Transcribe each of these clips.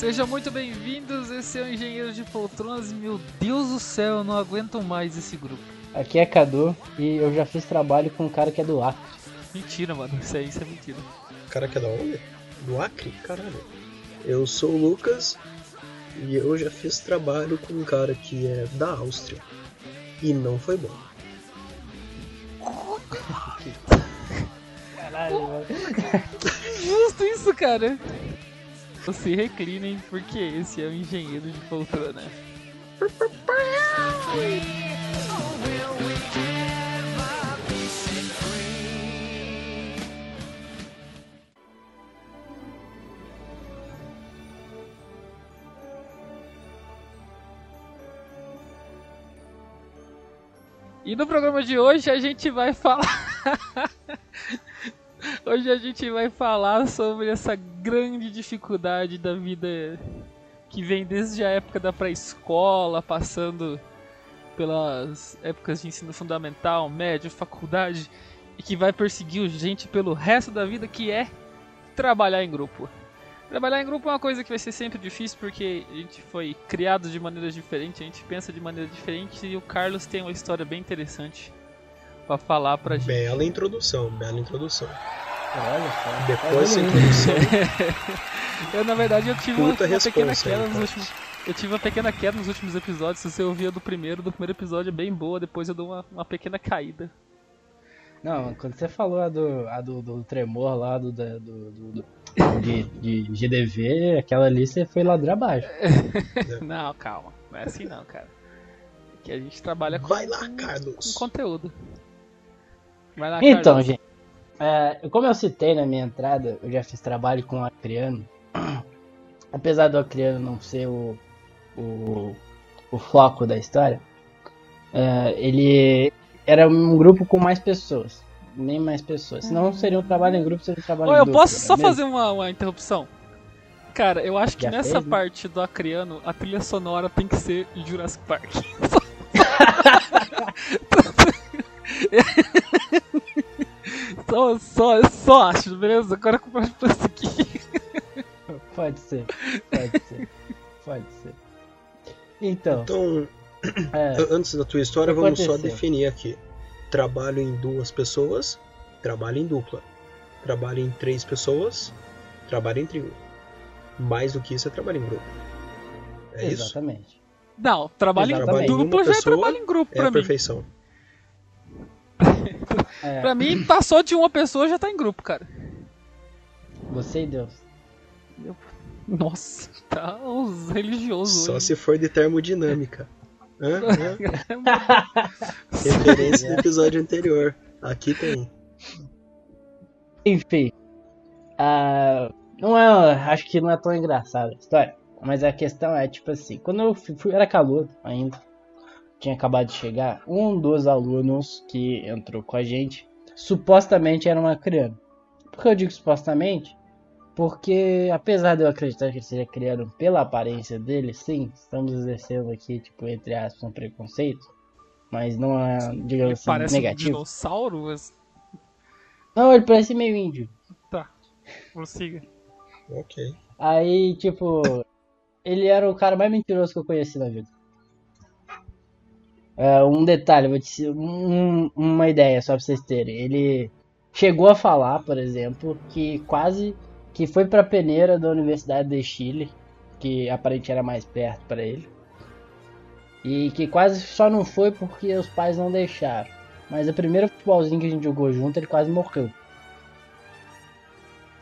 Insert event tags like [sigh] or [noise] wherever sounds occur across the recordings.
Sejam muito bem-vindos, esse é o Engenheiro de Poltronas e meu Deus do céu, eu não aguento mais esse grupo. Aqui é Cadu e eu já fiz trabalho com um cara que é do Acre. Mentira, mano, isso aí isso é mentira. Cara que é da onde? Do Acre? Caralho. Eu sou o Lucas e eu já fiz trabalho com um cara que é da Áustria. E não foi bom. Caralho, mano. [laughs] Justo isso, cara. Se reclinem, porque esse é o Engenheiro de Poltrona. E no programa de hoje a gente vai falar. [laughs] [laughs] hoje a gente vai falar sobre essa grande dificuldade da vida que vem desde a época da pré-escola, passando pelas épocas de ensino fundamental, médio, faculdade, e que vai perseguir gente pelo resto da vida, que é trabalhar em grupo. Trabalhar em grupo é uma coisa que vai ser sempre difícil porque a gente foi criado de maneiras diferentes, a gente pensa de maneira diferente e o Carlos tem uma história bem interessante pra falar pra gente. Bela introdução, bela introdução. Olha só. Depois dessa introdução, [laughs] Eu, na verdade, eu tive uma, Puta uma pequena queda hein, nos últimos. Eu tive uma pequena queda nos últimos episódios. Se você ouvia do primeiro, do primeiro episódio é bem boa, depois eu dou uma, uma pequena caída. Não, quando você falou a do, a do, do tremor lá, do, do, do, do- de, de GDV, aquela ali você foi ladrar abaixo. [laughs] Não, calma. Não é assim não, cara. Que a gente trabalha com, vai lá, com Carlos. conteúdo. Vai lá, Então, Carlos. gente, é, como eu citei na minha entrada, eu já fiz trabalho com o Acriano. [clears throat] Apesar do Acriano não ser o, o, o foco da história, é, ele era um grupo com mais pessoas. Nem mais pessoas. Senão seria um trabalho em grupo, seria um trabalho Ô, em eu dupla, posso é só mesmo? fazer uma, uma interrupção? Cara, eu acho que Já nessa fez, né? parte do Acriano, a trilha sonora tem que ser Jurassic Park. [laughs] [laughs] [laughs] só, só, só acho, beleza? Agora eu pode prosseguir. Pode ser, pode ser, pode ser. Então, Então, [coughs] é, an- antes da tua história, vamos só Aconteceu. definir aqui. Trabalho em duas pessoas, trabalho em dupla. Trabalho em três pessoas, trabalho em trio. Mais do que isso é trabalho em grupo. É isso? exatamente. Não, trabalho em Exatamente. duplo Uma já é trabalho em grupo É pra a mim. perfeição. É, Pra mim, passou de uma pessoa já tá em grupo, cara. você e Deus. Nossa, tá uns religiosos Só hoje. se for de termodinâmica. [laughs] Hã? Hã? Referência do episódio anterior. Aqui tem. Enfim, ah, não é, acho que não é tão engraçada a história, mas a questão é tipo assim, quando eu fui- era calor ainda, tinha acabado de chegar, um dos alunos que entrou com a gente supostamente era uma criança. Por que eu digo supostamente? Porque apesar de eu acreditar que ele seja criado pela aparência dele, sim, estamos exercendo aqui, tipo, entre aspas, um preconceito, mas não é, digamos assim, Parece um negativo. dinossauro, mas... Não, ele parece meio índio. Tá, prossiga. Ok. Aí, tipo, ele era o cara mais mentiroso que eu conheci na vida. É, um detalhe, vou te um- uma ideia só pra vocês terem. Ele chegou a falar, por exemplo, que quase que foi pra peneira da Universidade de Chile, que aparentemente era mais perto pra ele. E que quase só não foi porque os pais não deixaram. Mas o primeiro futebolzinho que a gente jogou junto, ele quase morreu.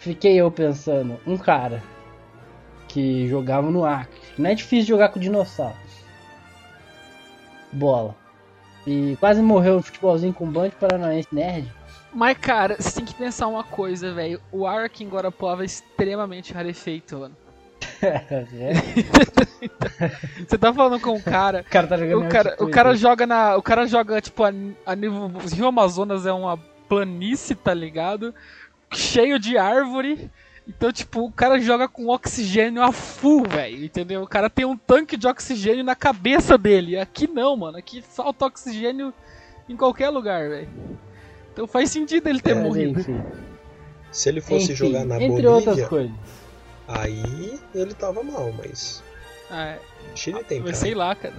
Fiquei eu pensando, um cara que jogava no Acre. Não é difícil jogar com dinossauro. Bola. E quase morreu no futebolzinho com um bando de paranaense nerd. Mas, cara, você tem que pensar uma coisa, velho. O ar aqui em Guarapuava é extremamente rarefeito, mano. [laughs] Você tá falando com um cara... O cara tá jogando O cara, o cara joga na. O cara joga, tipo, a, a nível. O Rio Amazonas é uma planície, tá ligado? Cheio de árvore. Então, tipo, o cara joga com oxigênio a full, velho. Entendeu? O cara tem um tanque de oxigênio na cabeça dele. Aqui não, mano. Aqui falta oxigênio em qualquer lugar, velho. Então faz sentido ele ter É, morrido. Enfim, [laughs] Se ele fosse enfim, jogar na entre Bolívia, outras coisas. Aí ele tava mal, mas. Ah, Chile tem, mas cara. sei lá, cara.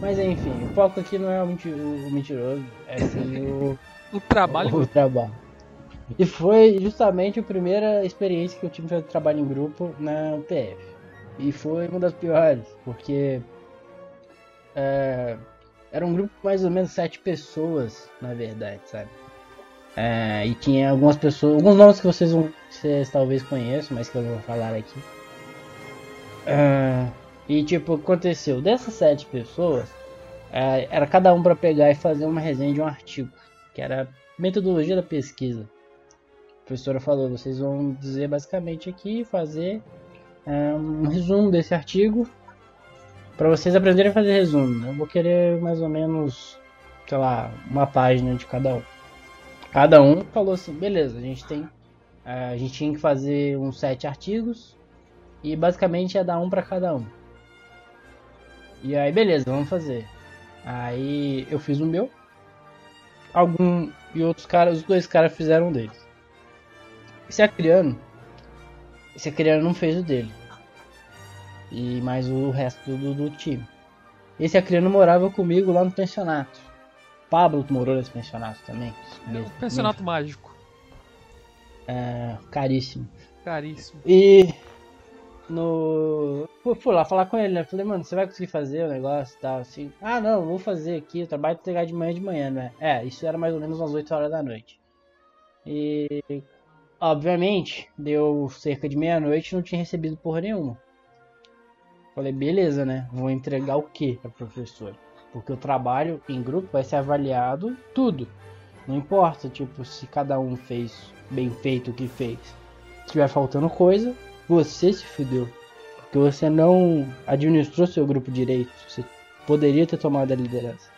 Mas enfim, o foco aqui não é o, menti- o mentiroso, é sim [laughs] o, O trabalho. o trabalho. E foi justamente a primeira experiência que eu tive de trabalho em grupo na PF. E foi uma das piores, porque é, era um grupo de mais ou menos sete pessoas, na verdade, sabe? É, e tinha algumas pessoas, alguns nomes que vocês, vocês talvez conheçam, mas que eu não vou falar aqui. É, e tipo, aconteceu? Dessas sete pessoas, é, era cada um para pegar e fazer uma resenha de um artigo, que era metodologia da pesquisa. Professora falou, vocês vão dizer basicamente aqui, fazer é, um resumo desse artigo para vocês aprenderem a fazer resumo. né? Eu vou querer mais ou menos, sei lá, uma página de cada um. Cada um falou assim, beleza, a gente tem, é, a gente tinha que fazer uns sete artigos e basicamente ia dar um para cada um. E aí, beleza, vamos fazer. Aí eu fiz o meu. Algum e outros caras, os dois caras fizeram um deles. Esse Acriano, esse Acriano não fez o dele. E mais o resto do, do time. Esse Acriano morava comigo lá no pensionato. Pablo morou nesse pensionato também. É um pensionato mágico. É, caríssimo. Caríssimo. E no. Fui, lá falar com ele, né? Falei, mano, você vai conseguir fazer o negócio e tal, assim. Ah, não, vou fazer aqui, eu trabalho de entregar de manhã de manhã, né? É, isso era mais ou menos umas 8 horas da noite. E. Obviamente, deu cerca de meia-noite e não tinha recebido porra nenhuma. Falei, beleza, né? Vou entregar o que pra professora? Porque o trabalho em grupo vai ser avaliado tudo. Não importa, tipo, se cada um fez bem feito o que fez. Se tiver faltando coisa, você se fudeu. Porque você não administrou seu grupo direito. Você poderia ter tomado a liderança.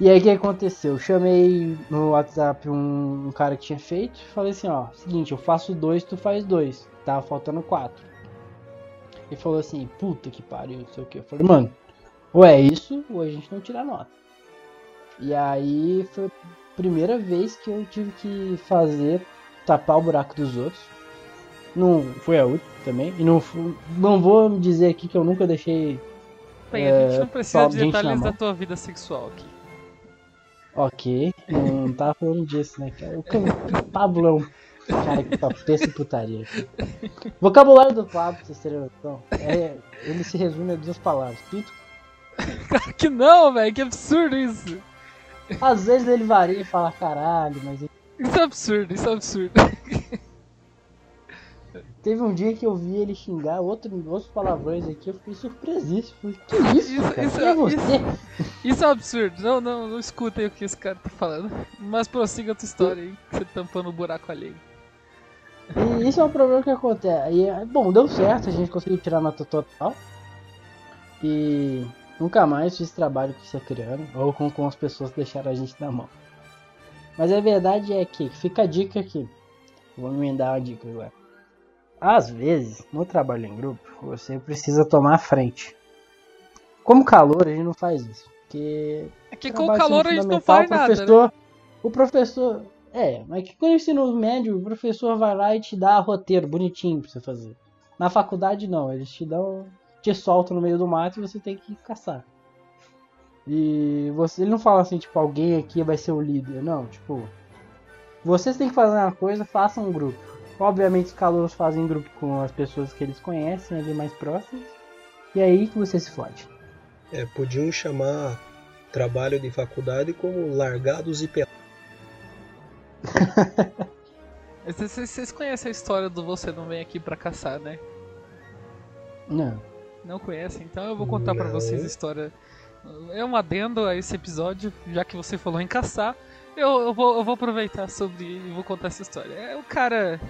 E aí o que aconteceu? Eu chamei no WhatsApp um, um cara que tinha feito e falei assim, ó, seguinte, eu faço dois, tu faz dois. Tava faltando quatro. Ele falou assim, puta que pariu, não sei o que. Eu falei, mano, ou é isso, ou a gente não tira nota. E aí foi a primeira vez que eu tive que fazer tapar o buraco dos outros. Não foi a última também. E não, não vou dizer aqui que eu nunca deixei. Bem, a gente É, não precisa Pablo, de detalhes da tua vida sexual aqui. Ok, não tava falando disso, né, cara? O Pablo é um cara que só pensa em putaria. Vocabulário do Pablo, pra vocês terem noção, é, ele se resume a duas palavras: pinto. Claro [laughs] que não, velho, que absurdo isso. Às vezes ele varia e fala caralho, mas Isso é absurdo, isso é absurdo. [laughs] teve um dia que eu vi ele xingar outro, outros palavrões aqui, eu fiquei surpresíssimo. Falei, que isso, Isso- cara? isso é- é você? Isso é absurdo. Não, não, não escutem o que esse cara tá falando. Mas prossiga a tua história aí, você tampando o buraco alheio. E isso é um problema que acontece. E, é- bom, deu certo, a gente conseguiu tirar nota total. E nunca mais fiz trabalho que você criando, ou com, com as pessoas que deixaram a gente na mão. Mas a verdade é que, fica a dica aqui. Vou emendar uma dica agora. Às vezes, no trabalho em grupo, você precisa tomar a frente. Como calor, a gente não faz isso. Porque É que com o calor a gente não faz o nada, né? professor, O professor. É, mas que com o ensino médio, o professor vai lá e te dá roteiro bonitinho pra você fazer. Na faculdade, não. Eles te dão. te soltam no meio do mato e você tem que caçar. E você, ele não fala assim, tipo, alguém aqui vai ser o líder. Não, tipo. Vocês têm que fazer uma coisa, façam um grupo. Obviamente os calouros fazem grupo com as pessoas que eles conhecem, ali mais próximas. E é aí que você se fode. É, podiam chamar trabalho de faculdade como largados e pelados. [laughs] Vocês, conhecem a história do Você Não Vem Aqui Pra Caçar, né? Não. Não conhecem? Então eu vou contar pra Não. vocês a história. É um adendo a esse episódio, já que você falou em caçar. Eu, eu, vou, eu vou aproveitar sobre e vou contar essa história. É o cara.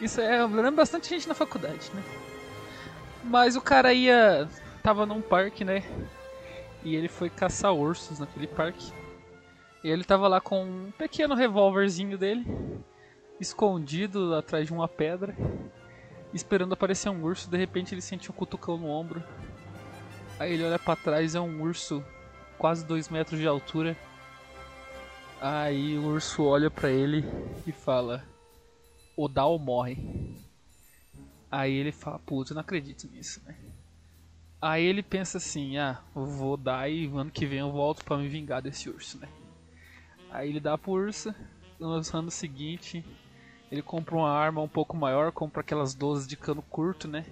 Isso é. Lembro bastante gente na faculdade, né? Mas o cara ia. Tava num parque, né? E ele foi caçar ursos naquele parque. E ele tava lá com um pequeno revólverzinho dele, escondido atrás de uma pedra, esperando aparecer um urso. De repente ele sente um cutucão no ombro. Aí ele olha pra trás, é um urso quase 2 metros de altura. Aí o urso olha pra ele e fala: O Dal morre. Aí ele fala, putz, eu não acredito nisso, né? Aí ele pensa assim, ah, vou dar e ano que vem eu volto para me vingar desse urso, né? Aí ele dá pro urso, no ano seguinte ele compra uma arma um pouco maior, compra aquelas 12 de cano curto, né?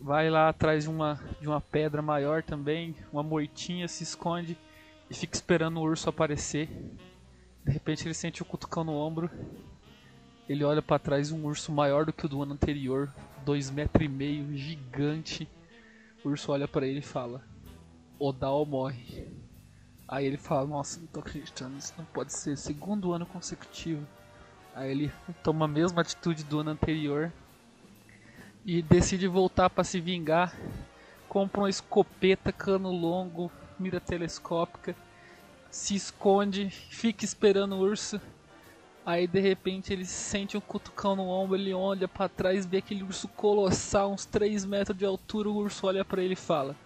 Vai lá atrás de uma, de uma pedra maior também, uma moitinha, se esconde e fica esperando o urso aparecer. De repente ele sente o cutucão no ombro. Ele olha para trás um urso maior do que o do ano anterior, dois metros e meio, gigante. O urso olha para ele e fala: Odal morre. Aí ele fala: Nossa, não tô acreditando, isso não pode ser. Segundo ano consecutivo. Aí ele toma a mesma atitude do ano anterior e decide voltar para se vingar. Compra uma escopeta, cano longo, mira telescópica, se esconde, fica esperando o urso. Aí de repente ele sente um cutucão no ombro, ele olha para trás, vê aquele urso colossal, uns 3 metros de altura. O urso olha para ele e fala: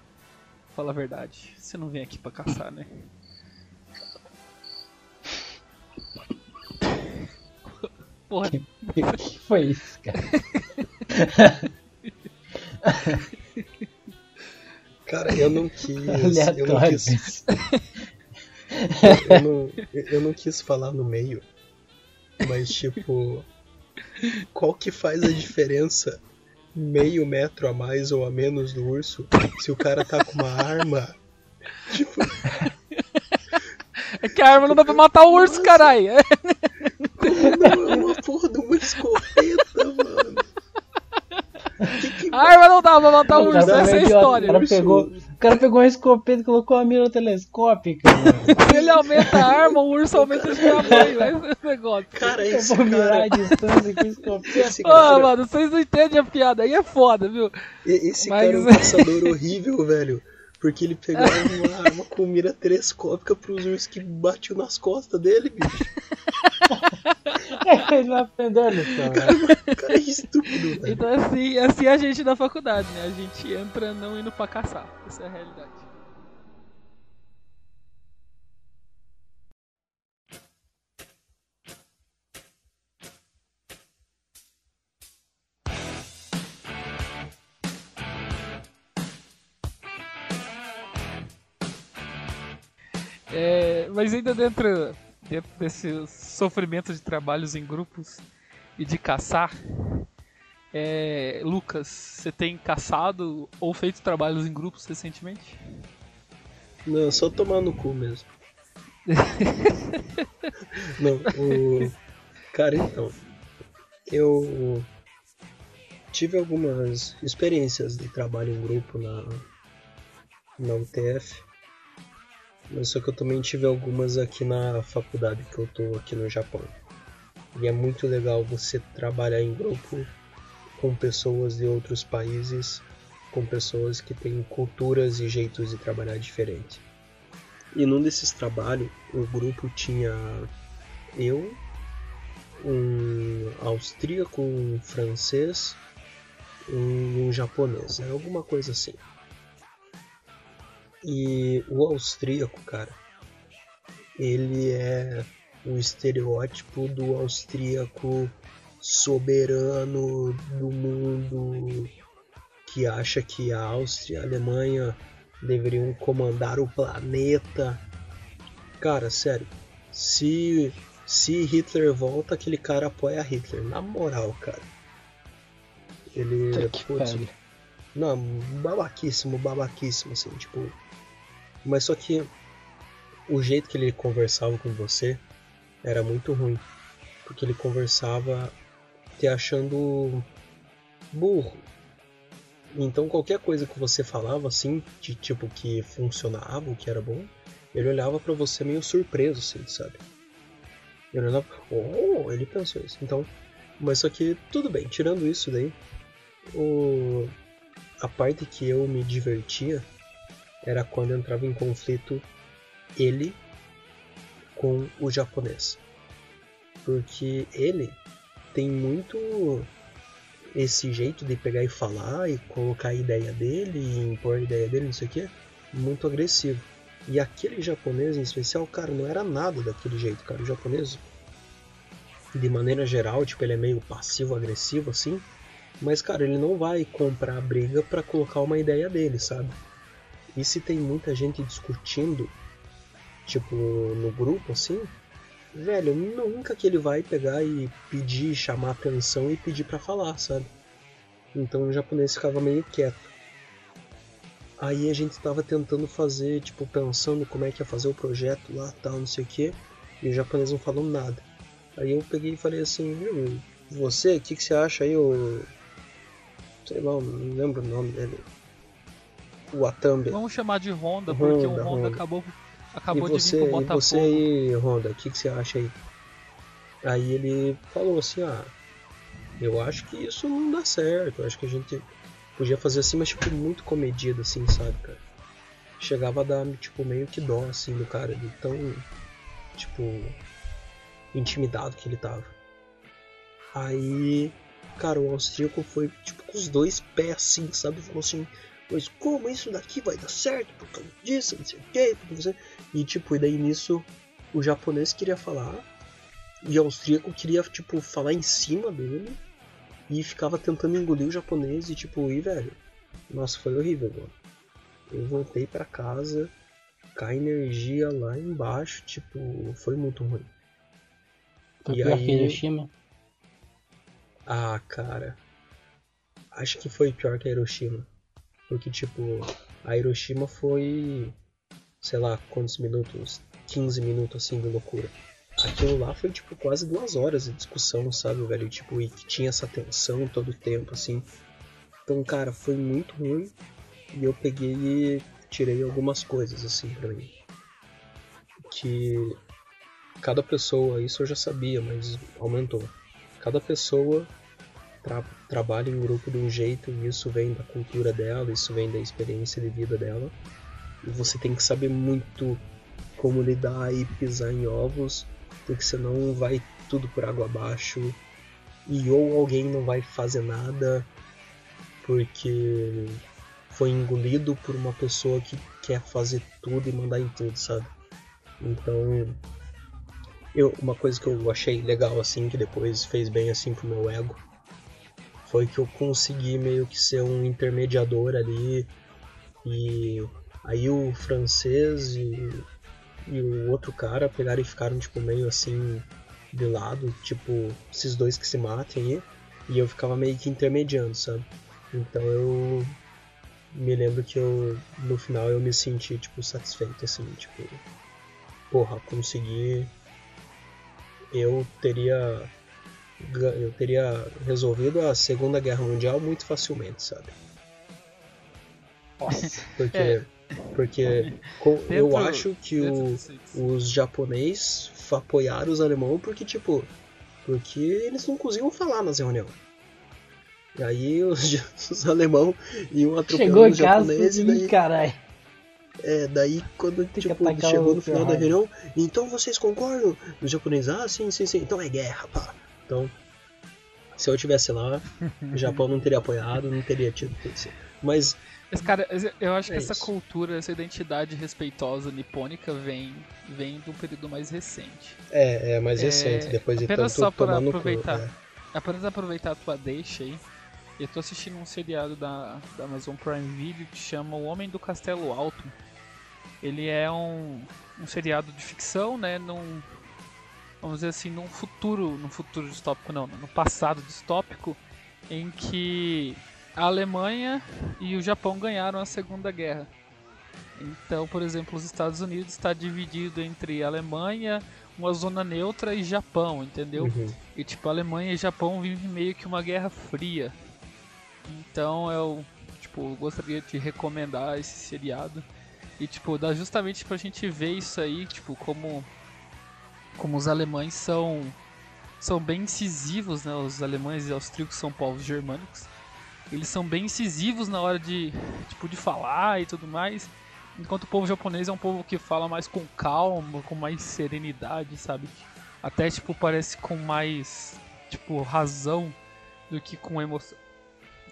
Fala a verdade, você não vem aqui para caçar, né? [laughs] Porra. Que, que foi isso, cara? [laughs] Cara, eu não quis. eu não quis. Eu não, eu não quis falar no meio. Mas tipo. Qual que faz a diferença? Meio metro a mais ou a menos do urso? Se o cara tá com uma arma. Tipo. É que a arma não dá pra matar o urso, caralho. Não, é uma porra de uma escopeta, mano. Que que... A arma não dá pra matar o urso, essa é a história. O cara, pegou, o cara pegou uma escopeta e colocou a mira telescópica. Se ele aumenta a arma, o urso aumenta de tamanho. É esse negócio. Cara, esse Eu vou cara... mirar a distância com escopeta. Ô, cara... mano, vocês não entendem a piada, aí é foda, viu? Esse Mas- cara é um [laughs] caçador horrível, velho. Porque ele pegava uma arma com mira telescópica pros ursos que batiam nas costas dele, bicho. [laughs] Ele não aprendeu a lição, né? Cara é estúpido, velho. Então assim, assim é a gente da faculdade, né? A gente entra não indo pra caçar. Essa é a realidade. É, mas ainda dentro desse sofrimento de trabalhos em grupos e de caçar, é, Lucas, você tem caçado ou feito trabalhos em grupos recentemente? Não, só tomar no cu mesmo. [laughs] Não, o. Cara, então. Eu tive algumas experiências de trabalho em grupo na, na UTF. Mas só que eu também tive algumas aqui na faculdade que eu tô aqui no Japão. E é muito legal você trabalhar em grupo com pessoas de outros países, com pessoas que têm culturas e jeitos de trabalhar diferentes. E num desses trabalhos, o grupo tinha eu, um austríaco, um francês e um japonês. Alguma coisa assim. E o austríaco, cara, ele é o estereótipo do austríaco soberano do mundo que acha que a Áustria e a Alemanha deveriam comandar o planeta. Cara, sério, se se Hitler volta, aquele cara apoia Hitler, na moral, cara. Ele, putz, pariu. não, babaquíssimo, babaquíssimo, assim, tipo. Mas só que o jeito que ele conversava com você era muito ruim. Porque ele conversava te achando burro. Então qualquer coisa que você falava assim, de tipo que funcionava, que era bom, ele olhava pra você meio surpreso, assim, sabe? Ele olhava, oh, ele pensou isso. Então, mas só que tudo bem, tirando isso daí, o a parte que eu me divertia era quando entrava em conflito ele com o japonês. Porque ele tem muito esse jeito de pegar e falar e colocar a ideia dele e impor a ideia dele, não sei o que, muito agressivo. E aquele japonês em especial, cara, não era nada daquele jeito, cara. O japonês, de maneira geral, tipo, ele é meio passivo-agressivo assim. Mas, cara, ele não vai comprar a briga para colocar uma ideia dele, sabe? E se tem muita gente discutindo, tipo, no grupo, assim, velho, nunca que ele vai pegar e pedir, chamar atenção e pedir para falar, sabe? Então o japonês ficava meio quieto. Aí a gente tava tentando fazer, tipo, pensando como é que ia fazer o projeto lá, tal, não sei o que, e o japonês não falou nada. Aí eu peguei e falei assim, viu, você, o que, que você acha aí, o. Sei lá, não lembro o nome dele. O Atambe. Vamos chamar de Honda, porque o Honda, Honda. acabou, acabou e você, de vir pro Botafogo. E você aí, Honda, o que, que você acha aí? Aí ele falou assim, ah, eu acho que isso não dá certo, eu acho que a gente podia fazer assim, mas tipo, muito comedido, assim, sabe, cara? Chegava a dar, tipo, meio que dó, assim, do cara, de tão, tipo, intimidado que ele tava. Aí, cara, o austríaco foi, tipo, com os dois pés, assim, sabe? Falou assim, mas como isso daqui vai dar certo por causa disso, não sei o que, você... E, tipo, e daí nisso, o japonês queria falar, e o austríaco queria, tipo, falar em cima dele, e ficava tentando engolir o japonês e tipo, e velho, nossa, foi horrível, mano. Eu voltei para casa, com a energia lá embaixo, tipo, foi muito ruim. Foi e pior aí... que Hiroshima? Ah, cara. Acho que foi pior que Hiroshima. Porque, tipo, a Hiroshima foi. Sei lá, quantos minutos? 15 minutos assim de loucura aquilo lá foi tipo quase duas horas de discussão, sabe, velho? Tipo, e que tinha essa tensão todo o tempo, assim. Então, cara, foi muito ruim. E eu peguei e tirei algumas coisas, assim, pra mim. Que cada pessoa, isso eu já sabia, mas aumentou. Cada pessoa tra trabalha em grupo de um jeito e isso vem da cultura dela, isso vem da experiência de vida dela. E você tem que saber muito como lidar e pisar em ovos porque senão vai tudo por água abaixo e ou alguém não vai fazer nada porque foi engolido por uma pessoa que quer fazer tudo e mandar em tudo, sabe? Então, eu, uma coisa que eu achei legal assim, que depois fez bem assim pro meu ego, foi que eu consegui meio que ser um intermediador ali e aí o francês e e o outro cara pegaram e ficaram, tipo, meio assim, de lado, tipo, esses dois que se matem aí, e eu ficava meio que intermediando, sabe? Então eu me lembro que eu, no final, eu me senti, tipo, satisfeito, assim, tipo, porra, consegui, eu teria, eu teria resolvido a Segunda Guerra Mundial muito facilmente, sabe? Nossa. Porque... É porque [laughs] eu acho que o, os japoneses apoiaram os alemães porque, tipo, porque eles não conseguiam falar nas reuniões. E aí os, [laughs] os alemães iam atropelando os japoneses e daí... Carai. É, daí quando tipo, chegou no final da reunião, então vocês concordam? Os japoneses, ah, sim, sim, sim, então é guerra, pá. Então, se eu tivesse lá, [laughs] o Japão não teria apoiado, não teria tido tudo Mas esse cara, eu acho é que essa cultura, essa identidade respeitosa nipônica vem, vem do período mais recente. É, é mais recente, é, depois de tanto só para aproveitar, é. apenas aproveitar a tua deixa aí. Eu tô assistindo um seriado da, da Amazon Prime Video que chama O Homem do Castelo Alto. Ele é um, um seriado de ficção, né, num vamos dizer assim, num futuro, num futuro distópico não, no passado distópico em que a Alemanha e o Japão ganharam a Segunda Guerra. Então, por exemplo, os Estados Unidos está dividido entre Alemanha, uma zona neutra e Japão, entendeu? Uhum. E tipo, Alemanha e Japão vivem meio que uma guerra fria. Então eu, tipo, gostaria de recomendar esse seriado. E tipo, dá justamente pra gente ver isso aí, tipo, como como os alemães são são bem incisivos, né? Os alemães e austríacos são povos germânicos eles são bem incisivos na hora de, tipo, de falar e tudo mais. Enquanto o povo japonês é um povo que fala mais com calma, com mais serenidade, sabe? Até, tipo, parece com mais, tipo, razão do que com emoção.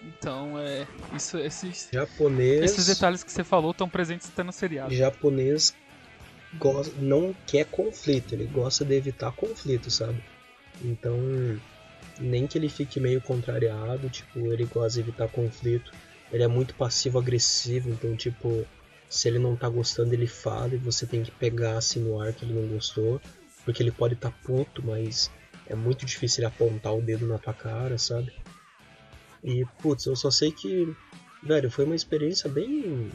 Então, é. Isso, esses, japonês, esses detalhes que você falou estão presentes até no seriado. Japonês gosta, não quer conflito, ele gosta de evitar conflito, sabe? Então, nem que ele fique meio contrariado, tipo, ele gosta de evitar conflito. Ele é muito passivo-agressivo, então, tipo, se ele não tá gostando, ele fala e você tem que pegar assim no ar que ele não gostou. Porque ele pode estar tá puto, mas é muito difícil ele apontar o dedo na tua cara, sabe? E, putz, eu só sei que, velho, foi uma experiência bem.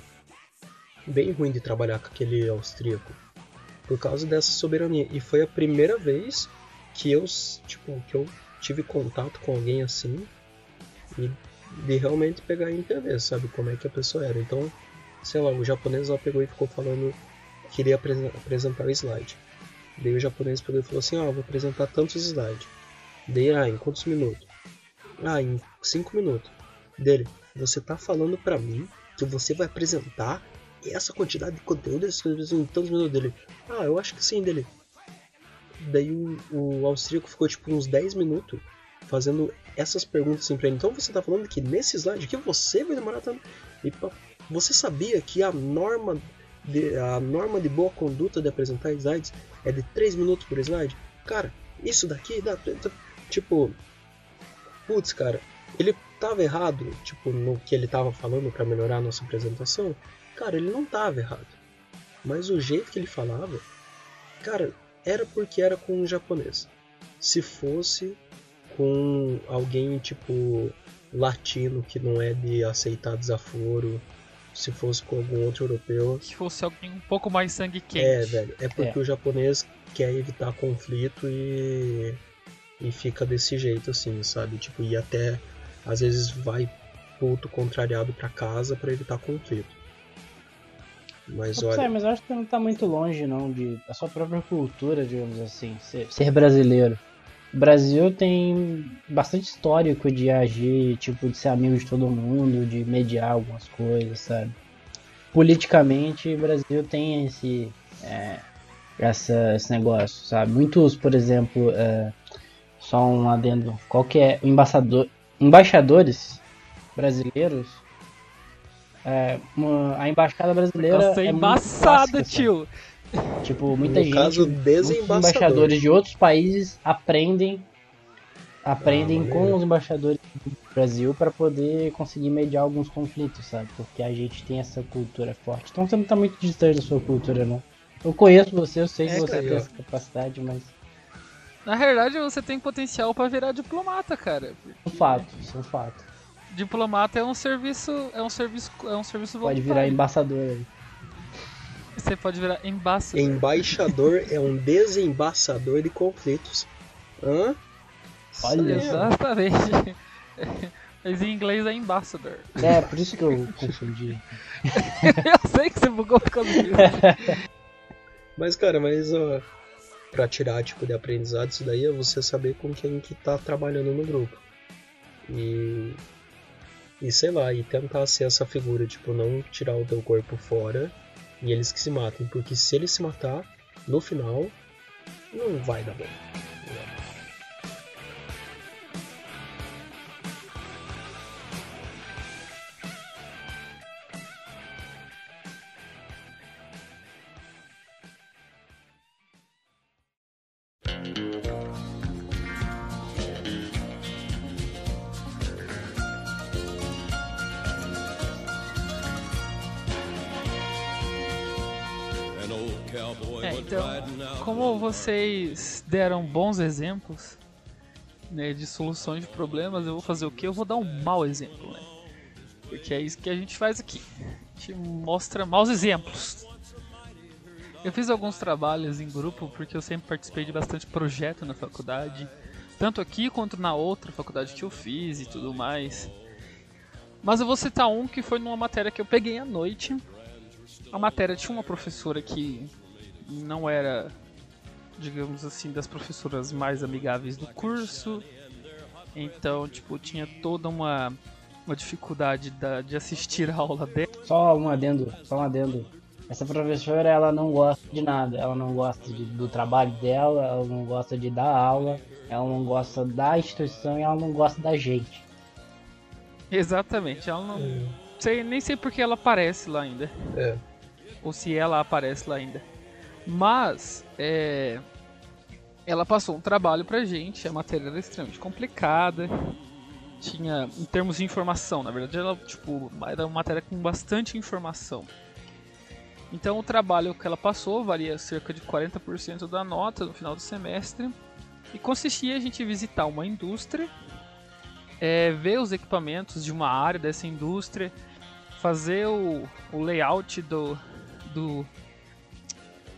bem ruim de trabalhar com aquele austríaco. Por causa dessa soberania. E foi a primeira vez que eu, tipo, que eu tive contato com alguém assim e de realmente pegar e entender, sabe, como é que a pessoa era. Então, sei lá, o japonês lá pegou e ficou falando que queria apresentar o slide. Daí o japonês pegou e falou assim, ó, oh, vou apresentar tantos slides. Daí, ah, em quantos minutos? Ah, em 5 minutos. Dele, você tá falando pra mim que você vai apresentar essa quantidade de conteúdo em tantos minutos dele? Ah, eu acho que sim, dele. Daí o, o austríaco ficou tipo uns 10 minutos fazendo essas perguntas assim pra ele. Então você tá falando que nesse slide que você vai demorar tanto. E você sabia que a norma de, a norma de boa conduta de apresentar slides é de 3 minutos por slide? Cara, isso daqui dá. Tipo. Putz, cara, ele tava errado, tipo, no que ele tava falando para melhorar a nossa apresentação. Cara, ele não tava errado. Mas o jeito que ele falava, cara, era porque era com um japonês. Se fosse com alguém tipo latino que não é de aceitar desaforo, se fosse com algum outro europeu. Se fosse alguém um pouco mais sangue quente. É, velho. É porque é. o japonês quer evitar conflito e. e fica desse jeito assim, sabe? Tipo, e até às vezes vai puto contrariado para casa para evitar conflito. Mas olha. Mas eu acho que não tá muito longe não de a sua própria cultura, digamos assim, ser, ser brasileiro. O Brasil tem bastante histórico de agir, tipo, de ser amigo de todo mundo, de mediar algumas coisas, sabe? Politicamente, o Brasil tem esse, é, essa, esse negócio, sabe? Muitos, por exemplo, é, só um adendo, qualquer embaixador, embaixadores brasileiros é, uma, a embaixada brasileira Nossa, é embaçada, tio. Tipo, muita no gente, caso, muitos embaixadores de outros países aprendem aprendem ah, com os embaixadores do Brasil para poder conseguir mediar alguns conflitos, sabe? Porque a gente tem essa cultura forte. Então você não tá muito distante da sua cultura, não. Eu conheço você, eu sei que é, você tem essa capacidade, mas na verdade você tem potencial para virar diplomata, cara. Porque... Um fato, isso é um fato diplomata é um serviço. É um serviço. É um serviço Pode virar embaixador aí. Você pode virar embaixador. Embaixador é um desembaçador de conflitos. Hã? Olha Exatamente. [laughs] Mas em inglês é ambassador. É, por isso que eu confundi. [laughs] eu sei que você bugou por causa disso. Mas, cara, mas ó, pra tirar tipo de aprendizado isso daí é você saber com quem que tá trabalhando no grupo. E e sei lá, e tentar ser essa figura, tipo, não tirar o teu corpo fora e eles que se matem, porque se ele se matar, no final, não vai dar bom. Vocês deram bons exemplos né, de soluções de problemas, eu vou fazer o que? Eu vou dar um mau exemplo, né? Porque é isso que a gente faz aqui. A gente mostra maus exemplos. Eu fiz alguns trabalhos em grupo porque eu sempre participei de bastante projeto na faculdade, tanto aqui quanto na outra faculdade que eu fiz e tudo mais. Mas eu vou citar um que foi numa matéria que eu peguei à noite. A matéria tinha uma professora que não era digamos assim, das professoras mais amigáveis do curso. Então, tipo, tinha toda uma, uma dificuldade da, de assistir a aula dela. Só um adendo, só um adendo. Essa professora, ela não gosta de nada. Ela não gosta de, do trabalho dela, ela não gosta de dar aula, ela não gosta da instituição e ela não gosta da gente. Exatamente, ela não... É. Sei, nem sei porque ela aparece lá ainda. É. Ou se ela aparece lá ainda. Mas, é, ela passou um trabalho pra gente, a matéria era extremamente complicada. Tinha, em termos de informação, na verdade, ela, tipo, era uma matéria com bastante informação. Então o trabalho que ela passou valia cerca de 40% da nota no final do semestre e consistia a gente visitar uma indústria, é, ver os equipamentos de uma área dessa indústria, fazer o, o layout do, do,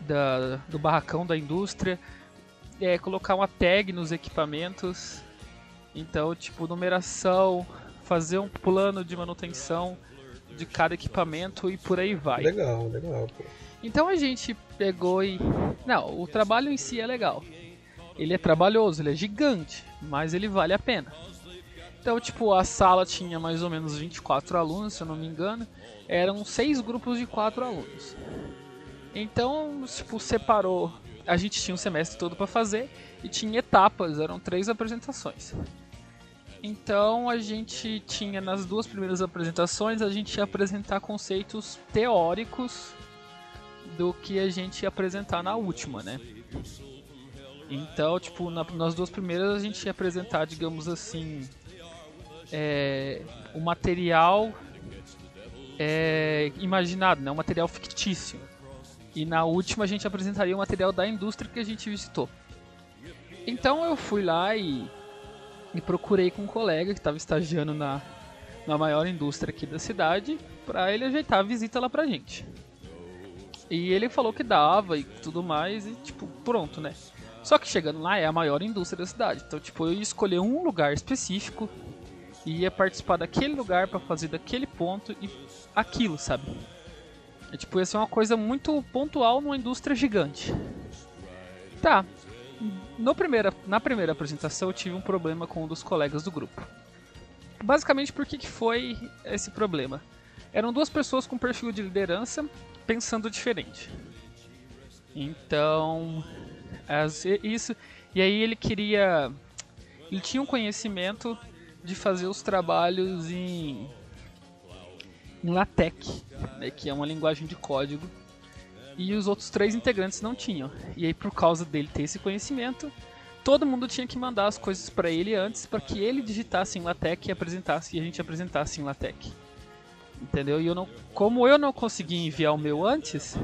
da, do barracão da indústria, é, colocar uma tag nos equipamentos, então tipo numeração, fazer um plano de manutenção de cada equipamento e por aí vai. Legal, legal. Pô. Então a gente pegou e. Não, o trabalho em si é legal. Ele é trabalhoso, ele é gigante, mas ele vale a pena. Então, tipo, a sala tinha mais ou menos 24 alunos, se eu não me engano. Eram seis grupos de quatro alunos. Então, tipo, separou. A gente tinha um semestre todo para fazer e tinha etapas, eram três apresentações. Então a gente tinha nas duas primeiras apresentações a gente ia apresentar conceitos teóricos do que a gente ia apresentar na última, né? Então, tipo, na, nas duas primeiras a gente ia apresentar, digamos assim, é, o material é, imaginado, né? um material fictício. E na última a gente apresentaria o material da indústria que a gente visitou. Então eu fui lá e e procurei com um colega que estava estagiando na, na maior indústria aqui da cidade para ele ajeitar a visita lá pra gente. E ele falou que dava e tudo mais e tipo, pronto, né? Só que chegando lá é a maior indústria da cidade. Então, tipo, eu ia escolher um lugar específico e ia participar daquele lugar para fazer daquele ponto e aquilo, sabe? É, tipo, ia ser uma coisa muito pontual numa indústria gigante. Tá, no primeira, na primeira apresentação eu tive um problema com um dos colegas do grupo. Basicamente, por que, que foi esse problema? Eram duas pessoas com perfil de liderança pensando diferente. Então, as, isso. E aí ele queria. Ele tinha um conhecimento de fazer os trabalhos em, em LaTeX, né, que é uma linguagem de código e os outros três integrantes não tinham. E aí, por causa dele ter esse conhecimento, todo mundo tinha que mandar as coisas para ele antes, para que ele digitasse em LaTeX e apresentasse e a gente apresentasse em LaTeX. Entendeu? E eu não, como eu não consegui enviar o meu antes,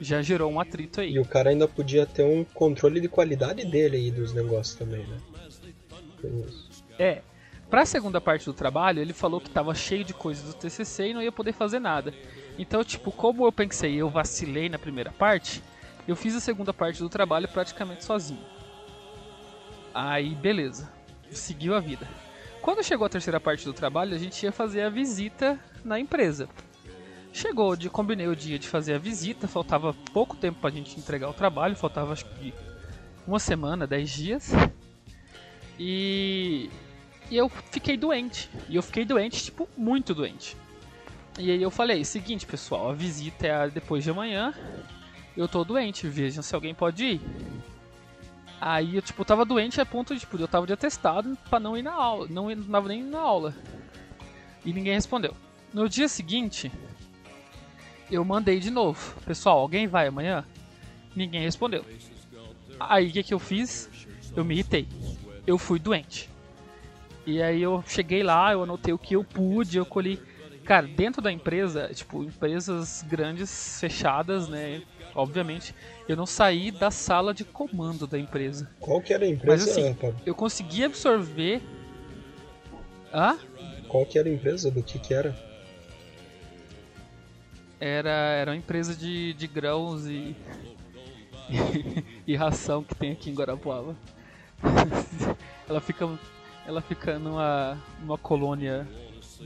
já gerou um atrito aí. E o cara ainda podia ter um controle de qualidade dele aí dos negócios também, né? É. Pra segunda parte do trabalho, ele falou que tava cheio de coisas do TCC e não ia poder fazer nada. Então, tipo, como eu pensei, eu vacilei na primeira parte, eu fiz a segunda parte do trabalho praticamente sozinho. Aí, beleza. Seguiu a vida. Quando chegou a terceira parte do trabalho, a gente ia fazer a visita na empresa. Chegou, de, combinei o dia de fazer a visita, faltava pouco tempo pra gente entregar o trabalho, faltava acho que uma semana, dez dias. E, e eu fiquei doente. E eu fiquei doente, tipo, muito doente. E aí eu falei, seguinte pessoal, a visita é depois de amanhã. Eu tô doente, vejam se alguém pode ir. Aí eu tipo tava doente a ponto de tipo, eu tava de atestado para não ir na aula, não tava nem na aula. E ninguém respondeu. No dia seguinte, eu mandei de novo. Pessoal, alguém vai amanhã? Ninguém respondeu. Aí o que, que eu fiz? Eu me irritei. Eu fui doente. E aí eu cheguei lá, eu anotei o que eu pude, eu colhi Cara, dentro da empresa, tipo, empresas grandes, fechadas, né? Obviamente, eu não saí da sala de comando da empresa. Qual que era a empresa? Mas assim, eu consegui absorver. Hã? Qual que era a empresa? Do que que era? Era, era uma empresa de, de grãos e, [laughs] e, ração que tem aqui em Guarapuava. [laughs] ela fica, ela fica numa, numa colônia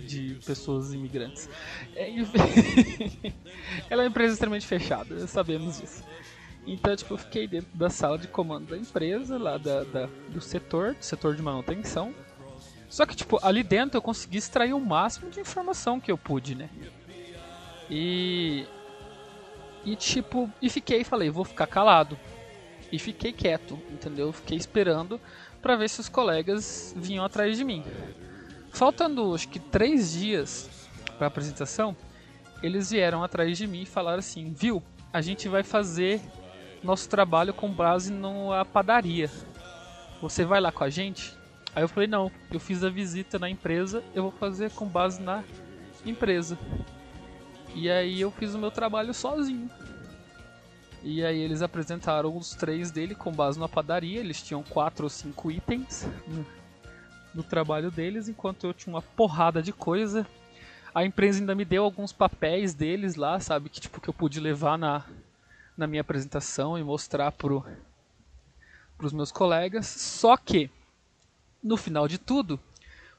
de pessoas imigrantes. É, [laughs] ela é uma empresa extremamente fechada, sabemos disso. Então, tipo, eu fiquei dentro da sala de comando da empresa, lá da, da, do setor, do setor de manutenção. Só que, tipo, ali dentro eu consegui extrair o máximo de informação que eu pude, né? E. E, tipo, e fiquei, falei, vou ficar calado. E fiquei quieto, entendeu? Fiquei esperando para ver se os colegas vinham atrás de mim. Faltando acho que três dias para a apresentação, eles vieram atrás de mim e falaram assim: viu, a gente vai fazer nosso trabalho com base numa padaria. Você vai lá com a gente? Aí eu falei, não, eu fiz a visita na empresa, eu vou fazer com base na empresa. E aí eu fiz o meu trabalho sozinho. E aí eles apresentaram os três dele com base na padaria, eles tinham quatro ou cinco itens no, no trabalho deles, enquanto eu tinha uma porrada de coisa. A empresa ainda me deu alguns papéis deles lá, sabe, que tipo que eu pude levar na, na minha apresentação e mostrar pro os meus colegas. Só que no final de tudo,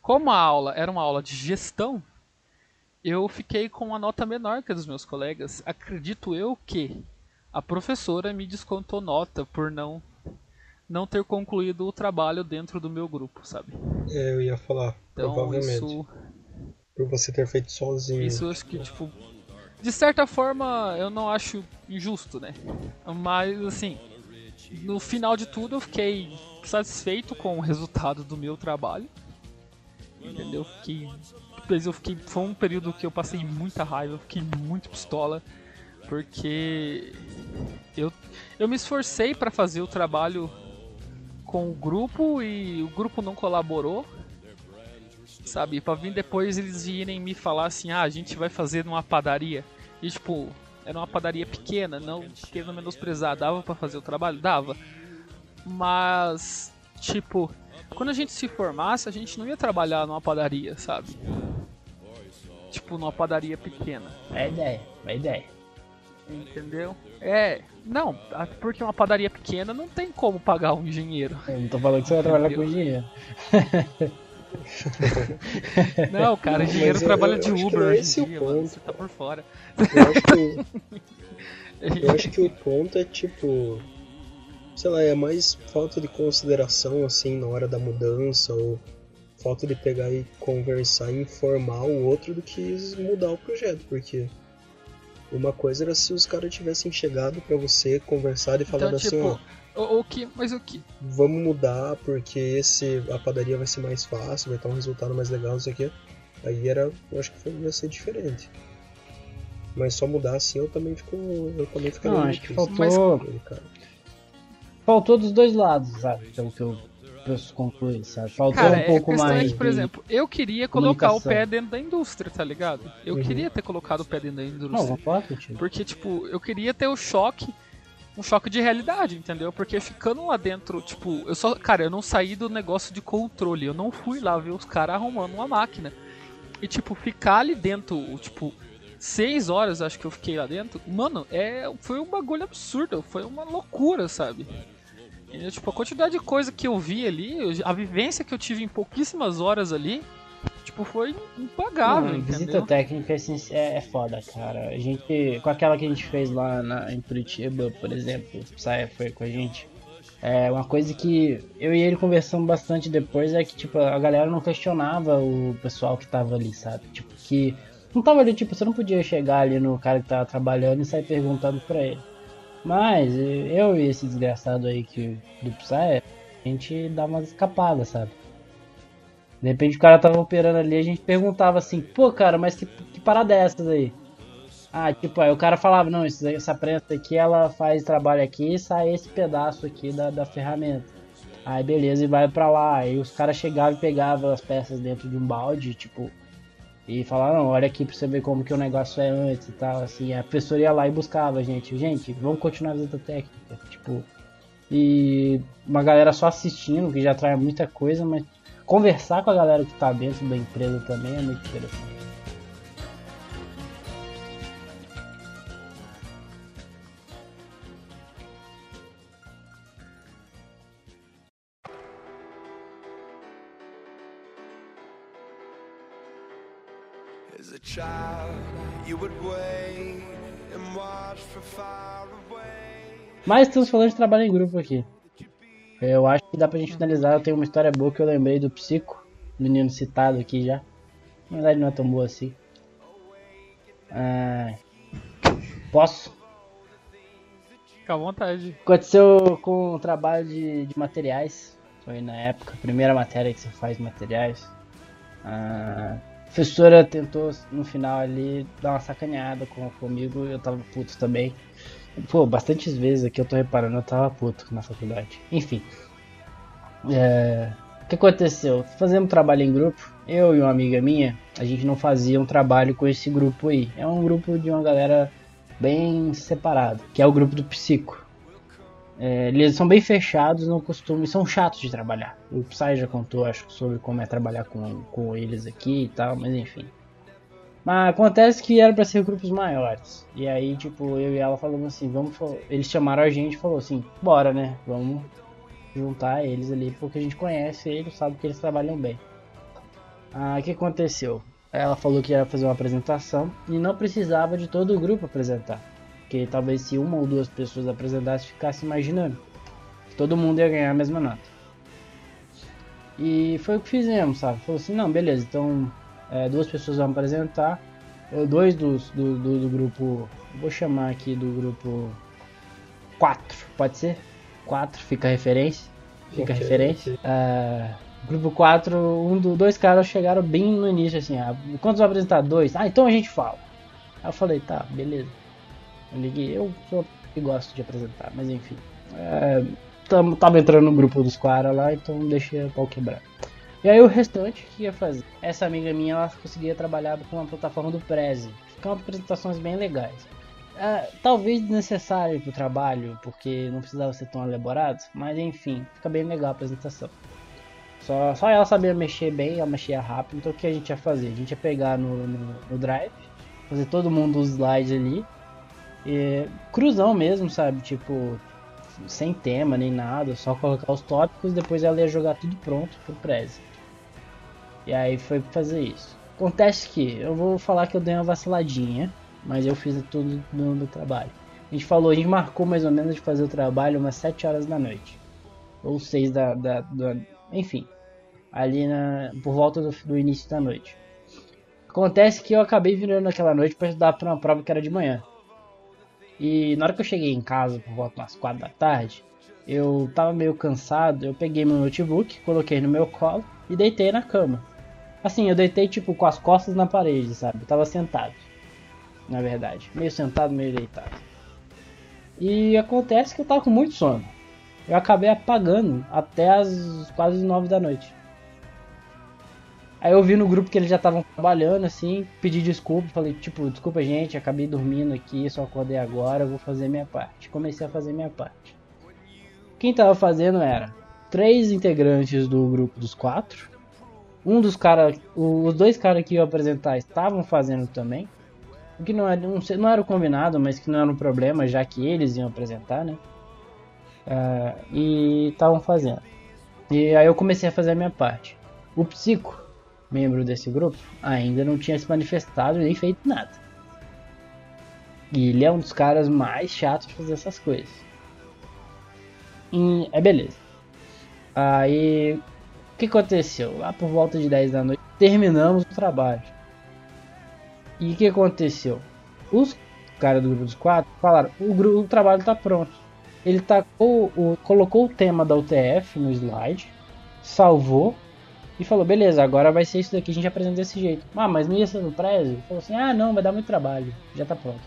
como a aula era uma aula de gestão, eu fiquei com uma nota menor que a dos meus colegas. Acredito eu que a professora me descontou nota por não não ter concluído o trabalho dentro do meu grupo, sabe? É, eu ia falar, Então provavelmente. isso Por você ter feito sozinho. isso eu acho que tipo de certa forma eu não acho injusto, né? Mas assim, no final de tudo eu fiquei satisfeito com o resultado do meu trabalho. Entendeu? Fiquei, mas eu fiquei, foi um período que eu passei muita raiva, eu fiquei muito pistola, porque eu, eu me esforcei para fazer o trabalho com o grupo e o grupo não colaborou. Sabe, pra vir depois eles virem me falar assim: ah, a gente vai fazer numa padaria. E tipo, era uma padaria pequena, não querendo menosprezar, dava para fazer o trabalho? Dava. Mas, tipo, quando a gente se formasse, a gente não ia trabalhar numa padaria, sabe? Tipo, numa padaria pequena. É ideia, é ideia. Entendeu? É, não, porque uma padaria pequena não tem como pagar um engenheiro. Eu não tô falando que você vai trabalhar com engenheiro. [laughs] Não, cara, engenheiro Mas eu- trabalha eu de Uber não é esse em o dia, mano, ponto. você tá por fora. Eu acho que, [laughs] eu acho que o ponto é tipo. Sei lá, é mais falta de consideração assim na hora da mudança ou falta de pegar e conversar e informar o outro do que mudar o projeto, porque uma coisa era se os caras tivessem chegado pra você, conversado e falado Então, assim, tipo, ó, o, o que, mas o que? vamos mudar porque esse a padaria vai ser mais fácil, vai ter um resultado mais legal, não sei o quê. Aí era, eu acho que foi, ia ser diferente. Mas só mudar assim eu também fico, eu também ficaria Não, acho que faltou- cara. Faltou dos dois lados, sabe? Pelo que eu posso concluir, sabe? Faltou Cara, um é, pouco questão mais. é que, por exemplo, eu queria colocar o pé dentro da indústria, tá ligado? Eu Uhum. queria ter colocado o pé dentro da Não, indústria. concordo contigo. Porque, tipo, eu queria ter o choque, um choque de realidade, entendeu? Porque ficando lá dentro, tipo, eu só. Cara, eu não saí do negócio de controle, eu não fui lá ver os caras arrumando uma máquina. E, tipo, ficar ali dentro, tipo, seis horas acho que eu fiquei lá dentro, mano, é, foi um bagulho absurdo, foi uma loucura, sabe? Entendeu? Tipo, a quantidade de coisa que eu vi ali, a vivência que eu tive em pouquíssimas horas ali, tipo, foi impagável, Não, visita técnica é, é, é foda, cara. A gente, com aquela que a gente fez lá na, em Curitiba, por exemplo, o Saia foi com a gente. É uma coisa que eu e ele conversamos bastante depois é que, tipo, a galera não questionava o pessoal que tava ali, sabe? Tipo, que não tava ali, tipo, você não podia chegar ali no cara que tava trabalhando e sair perguntando pra ele. Mas eu e esse desgraçado aí que do Psy, a gente dá umas escapadas, sabe? De repente o cara tava operando ali, a gente perguntava assim, pô cara, mas que, que parada é aí? Ah, tipo, aí o cara falava, não, essa prensa aqui, ela faz trabalho aqui e sai esse pedaço aqui da, da ferramenta. Aí beleza, e vai pra lá. Aí os caras chegavam e pegavam as peças dentro de um balde, tipo, e falaram, olha aqui pra você ver como que o negócio é antes e tal, assim. A professora ia lá e buscava gente, gente, vamos continuar a visita técnica, tipo. E uma galera só assistindo, que já atrai muita coisa, mas conversar com a galera que tá dentro da empresa também é muito interessante. Mas estamos falando de trabalho em grupo aqui. Eu acho que dá pra gente finalizar. Eu tenho uma história boa que eu lembrei do Psico, menino citado aqui já. Na verdade não é tão boa assim. Ah, posso? Fica à vontade. Aconteceu com o trabalho de, de materiais. Foi na época, a primeira matéria que você faz materiais. A professora tentou no final ali dar uma sacaneada com, comigo. Eu tava puto também. Pô, bastantes vezes aqui eu tô reparando, eu tava puto na faculdade. Enfim. É, O que aconteceu? Fazendo trabalho em grupo, eu e uma amiga minha, a gente não fazia um trabalho com esse grupo aí. É um grupo de uma galera bem separada, que é o grupo do psico. É, eles são bem fechados, não costumam, são chatos de trabalhar. O Psy já contou, acho, sobre como é trabalhar com, com eles aqui e tal, mas enfim. Mas acontece que era pra ser grupos maiores. E aí, tipo, eu e ela falamos assim, vamos. Eles chamaram a gente e falou assim, bora, né? Vamos juntar eles ali, porque a gente conhece eles, sabe que eles trabalham bem. Ah, o que aconteceu? Ela falou que ia fazer uma apresentação e não precisava de todo o grupo apresentar. Porque talvez se uma ou duas pessoas apresentassem, ficasse imaginando. que Todo mundo ia ganhar a mesma nota. E foi o que fizemos, sabe? Falou assim, não, beleza, então é, duas pessoas vão apresentar. Dois dos, do, do, do grupo. Vou chamar aqui do grupo 4, pode ser? 4, fica a referência. Fica a Ok, referência. ok. Ah, grupo 4, um do, dois caras chegaram bem no início, assim, ah, quantos vão apresentar? Dois? Ah, então a gente fala. Aí eu falei, tá, beleza. Liguei, eu sou que gosto de apresentar, mas enfim. É, tamo, tava entrando no grupo dos caras lá, então deixei o pau quebrar. E aí o restante, que ia fazer? Essa amiga minha, ela conseguia trabalhar com uma plataforma do Prezi. Ficam apresentações bem legais. É, talvez desnecessário pro trabalho, porque não precisava ser tão elaborado, mas enfim, fica bem legal a apresentação. Só, só ela sabia mexer bem, ela mexia rápido, então o que a gente ia fazer? A gente ia pegar no, no, no Drive, fazer todo mundo os slides ali, e, cruzão mesmo, sabe? Tipo, sem tema nem nada, só colocar os tópicos depois ela ia jogar tudo pronto pro Prezi. E aí foi fazer isso. Acontece que eu vou falar que eu dei uma vaciladinha, mas eu fiz tudo no, no trabalho. A gente falou, a gente marcou mais ou menos de fazer o trabalho umas 7 horas da noite. Ou 6 da, da, da- Enfim. Ali na, por volta do, do início da noite. Acontece que eu acabei virando aquela noite para estudar para uma prova que era de manhã. E na hora que eu cheguei em casa, por volta das 4 da tarde, eu tava meio cansado, eu peguei meu notebook, coloquei no meu colo e deitei na cama. Assim, eu deitei tipo com as costas na parede, sabe? Eu tava sentado. Na verdade, meio sentado, meio deitado. E acontece que eu tava com muito sono. Eu acabei apagando até as quase 9 da noite. Aí eu vi no grupo que eles já estavam trabalhando, assim, pedi desculpa, falei, tipo, desculpa gente, acabei dormindo aqui, só acordei agora, eu vou fazer minha parte. Comecei a fazer minha parte. Quem tava fazendo era três integrantes do grupo dos quatro. Um dos caras, os dois caras que iam apresentar estavam fazendo também. O que não era, não, era combinado, mas que não era um problema, já que eles iam apresentar, né? Ah, e estavam fazendo. E aí eu comecei a fazer a minha parte. O Psico, membro desse grupo, ainda não tinha se manifestado nem feito nada. E ele é um dos caras mais chatos de fazer essas coisas. E, é beleza. Aí, o que aconteceu? Lá por volta de 10 da noite, terminamos o trabalho. E o que aconteceu? Os caras do grupo dos quatro falaram: o, gru- o trabalho tá pronto. Ele tacou, o, colocou o tema da UTF no slide, salvou e falou: beleza, agora vai ser isso daqui, a gente apresenta desse jeito. Ah, mas não ia ser no Prezi? Falou assim: ah, não, vai dar muito trabalho, já tá pronto.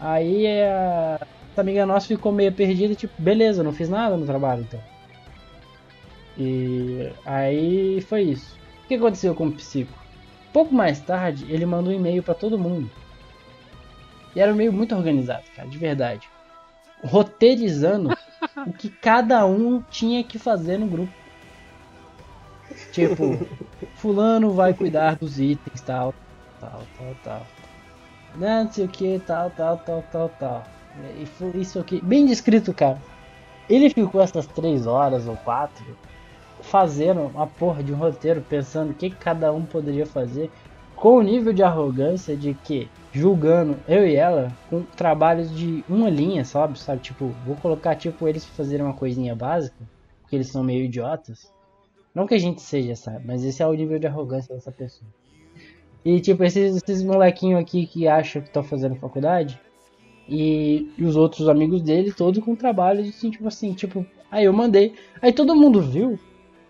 Aí a essa amiga nossa ficou meio perdida, tipo, beleza, não fiz nada no trabalho então. E aí foi isso. O que aconteceu com o Psico? Pouco mais tarde, ele mandou um e-mail pra todo mundo. E era um e-mail muito organizado, cara, de verdade. Roteirizando [laughs] o que cada um tinha que fazer no grupo. Tipo, fulano vai cuidar dos itens, tal, tal, tal, tal. Não sei o que, tal, tal, tal, tal, tal. E isso aqui, bem descrito, cara. Ele ficou essas três horas ou quatro fazendo uma porra de um roteiro pensando o que cada um poderia fazer com o nível de arrogância de que julgando eu e ela com trabalhos de uma linha, sabe? Sabe, tipo, vou colocar tipo eles fazerem uma coisinha básica, porque eles são meio idiotas. Não que a gente seja, sabe? Mas esse é o nível de arrogância dessa pessoa. E tipo, esses, esses molequinhos aqui que acham que estão fazendo faculdade e, e os outros amigos dele, todos com trabalho assim, tipo assim, tipo, aí eu mandei. Aí todo mundo viu.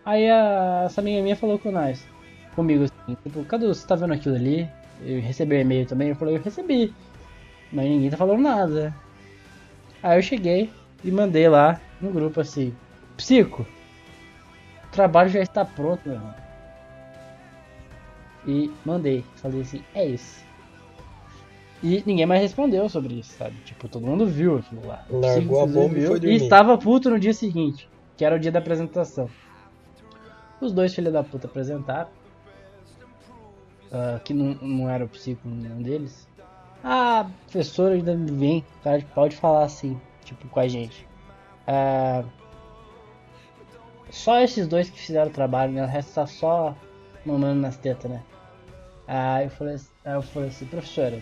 Aí a, essa amiga minha falou com nós, comigo assim, tipo, Cadu, você tá vendo aquilo ali? Eu recebi o e-mail também, eu falei, eu recebi. Mas ninguém tá falando nada. Aí eu cheguei e mandei lá no grupo assim: Psico, trabalho já está pronto, meu irmão. E mandei, falei assim: é isso. E ninguém mais respondeu sobre isso, sabe? Tipo, todo mundo viu aquilo lá. O Largou a bomba e viu foi E estava puto no dia seguinte, que era o dia da apresentação. Os dois filhos da puta apresentaram. ah, que não, não era o psico nenhum deles. Ah, a professora ainda vem, cara de pau de falar assim, tipo, com a gente. Ah, só esses dois que fizeram o trabalho, né? O resto tá só mamando nas tetas, né? Aí eu falei, assim- aí eu falei assim, professora.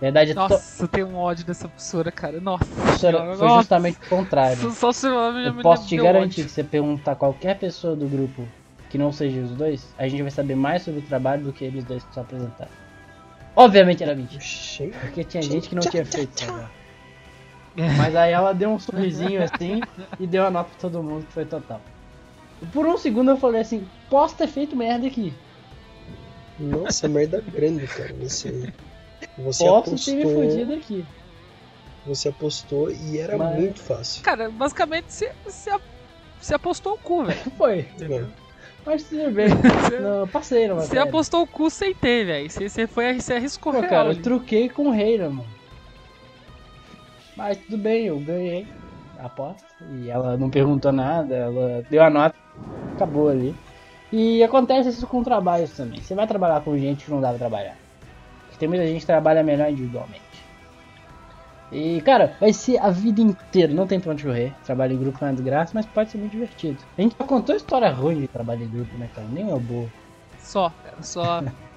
Verdade, to- Nossa, eu tenho um ódio dessa professora, cara. Nossa. professora, senhora, foi nossa. justamente o contrário. Só, Eu me posso te garantir ódio. que se você perguntar qualquer pessoa do grupo que não seja os dois, a gente vai saber mais sobre o trabalho do que eles dois que só apresentaram. Obviamente era mentira, porque tinha gente que não tinha feito trabalho. Mas aí ela deu um sorrisinho assim e deu a nota pra todo mundo que foi total. Por um segundo eu falei assim, posso ter feito merda aqui. Nossa, merda grande, cara. Você, você Posso ter me apostou. fudido aqui. Você apostou e era Mas- muito fácil. Cara, basicamente você, você, você apostou o cu, velho. [laughs] Foi. Mano, Mas tudo bem. [laughs] Você, Não, passei na você matéria. apostou o cu sem ter, velho. Você, você foi você arriscou Pô, cara, eu truquei com o Reina, mano. Mas tudo bem, eu ganhei a aposta. E ela não perguntou nada, ela deu a nota, acabou ali. E acontece isso com trabalhos também. Você vai trabalhar com gente que não dá pra trabalhar. Porque tem muita gente que trabalha melhor individualmente. E, cara, vai ser a vida inteira, não tem pra onde correr. Trabalho em grupo é uma desgraça, mas pode ser muito divertido. A gente já contou história ruim de trabalho em grupo, né, cara? Nem uma boa. Só, cara, só. [laughs]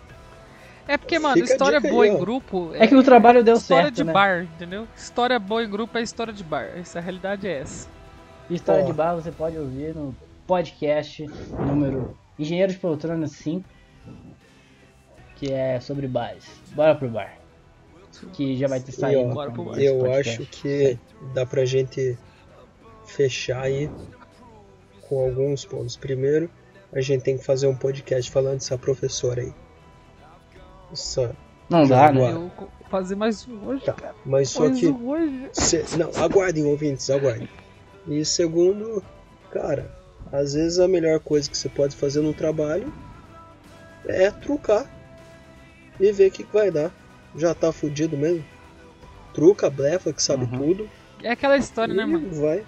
É porque, mano, Fica história boa em grupo É que o trabalho deu história certo, de né? bar, entendeu? História boa em grupo é história de bar. Essa a realidade é essa. História de bar você pode ouvir no podcast número Engenheiros de Poltrona 5, que é sobre bares. Bora pro bar. Que já vai ter saído. Bora pro bar. eu acho que dá pra gente fechar aí com alguns pontos. Primeiro, a gente tem que fazer um podcast falando dessa professora aí. Essa, Não dá, né? Eu fazer mais um hoje, Tá, cara. mas só Mais que. um hoje. Se- não, aguardem, ouvintes, aguardem. E segundo, cara, às vezes a melhor coisa que você pode fazer no trabalho é trucar e ver o que, que vai dar. Já tá fudido mesmo? Truca, blefa, que sabe Uhum. tudo. É aquela história, né, mano? vai.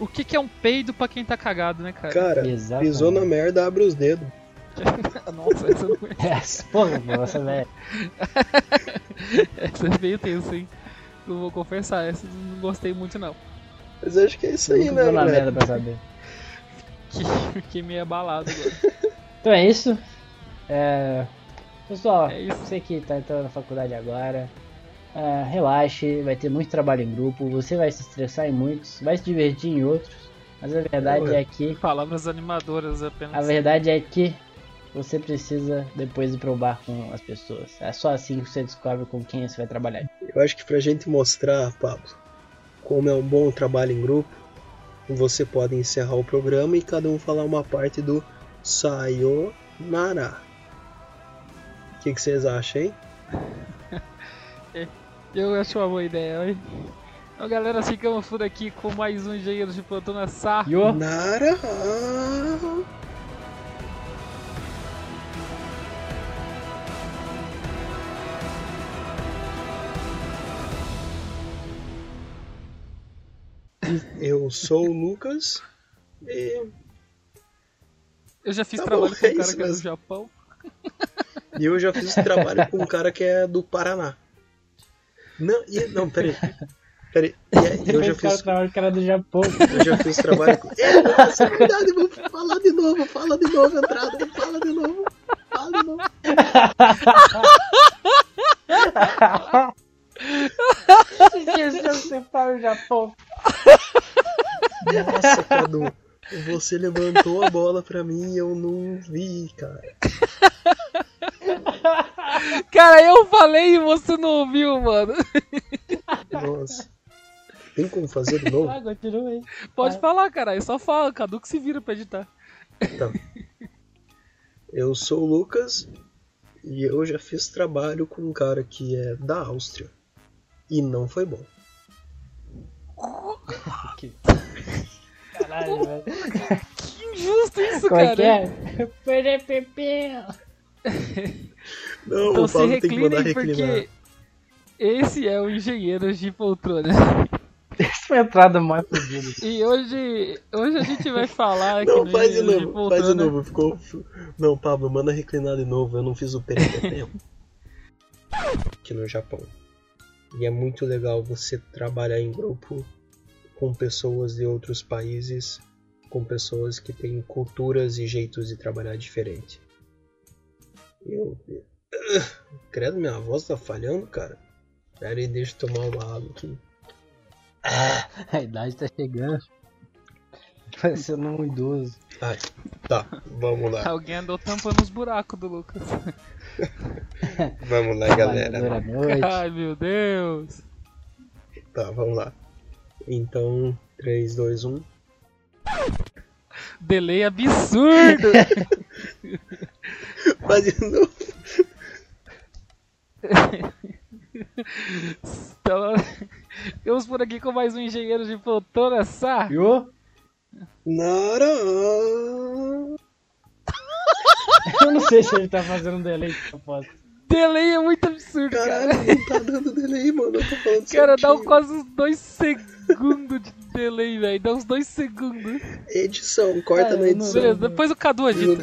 O que, que é um peido pra quem tá cagado, né, cara? Cara, Exatamente. pisou na merda, abre os dedos. [laughs] Nossa, essa, não é... Essa, porra, nossa, velho. [laughs] essa é meio tenso, hein? Eu vou confessar, essa eu não gostei muito, não. Mas acho que é isso aí, né, deu na galera? merda pra saber. Que, fiquei meio abalado agora. [laughs] Então é isso. É... Pessoal, É isso. você que tá entrando na faculdade agora, é, relaxe, vai ter muito trabalho em grupo, você vai se estressar em muitos, vai se divertir em outros, mas a verdade Ué. é que Palavras animadoras apenas. A verdade é que você precisa depois ir pro bar com as pessoas. É só assim que você descobre com quem você vai trabalhar. Eu acho que pra gente mostrar, Pablo, como é um bom trabalho em grupo, você pode encerrar o programa e cada um falar uma parte do Sayonara. O que, que vocês acham, hein? [laughs] Eu acho uma boa ideia, hein? Então, galera, ficamos por aqui com mais um Engenheiros de Plantão Sá. Yo! Nara! Eu sou o Lucas e, Eu já fiz Tá trabalho bom, com é um cara isso que é do. Japão. e eu já fiz trabalho com um cara que é do Paraná. Não, e, não, peraí. Peraí. E aí, eu já Esse cara fiz trabalha com o cara do Japão. Eu já fiz trabalho com. É, nossa, é verdade, vou falar de novo, fala de novo, entrada, fala de novo, fala de novo. [laughs] Esqueceu que você fala o Japão. Nossa, Cadu, você levantou a bola pra mim e eu não vi, cara. Cara, eu falei e você não ouviu, mano. Nossa. Tem como fazer de novo? Ah, continua aí. Pode Vai. falar, cara. É só fala. Cadu que se vira pra editar. Tá. Eu sou o Lucas e eu já fiz trabalho com um cara que é da Áustria. E não foi bom. Caralho, velho. Que injusto isso, Como é cara. que é? Perepepe. [laughs] Não, Então se reclinem porque esse é o engenheiro de poltrona. [laughs] Isso foi a entrada mais fodida. E hoje, hoje a gente vai falar aqui Não, faz de novo, faz de novo. Ficou. Não, Pablo, manda reclinar de novo. Eu não fiz o perepepe [laughs] aqui no Japão. E é muito legal você trabalhar em grupo com pessoas de outros países, com pessoas que têm culturas e jeitos de trabalhar diferente. Eu. [coughs] Credo, minha voz tá falhando, cara. Pera aí, deixa eu tomar uma água aqui. [laughs] A idade tá chegando. Parecendo um idoso. Ai, tá, vamos lá. Alguém andou tampando os buracos do Lucas. [laughs] [laughs] Vamos lá, galera. Ai, meu Deus. Tá, vamos lá. Então, um. 3, 2, 1. Delay absurdo. [laughs] Faz de novo. Então, ficamos por aqui com mais um engenheiro de poltrona, Sá. Yo? Nara. Eu não sei se ele tá fazendo um delay de propósito. Delay é muito absurdo, cara. Caralho, não tá dando delay, mano. Eu tô falando Cara, dá certinho. quase uns dois segundos de delay, velho. Dá uns dois segundos. Edição, corta Ah, na edição. Beleza, depois o Cadu edita.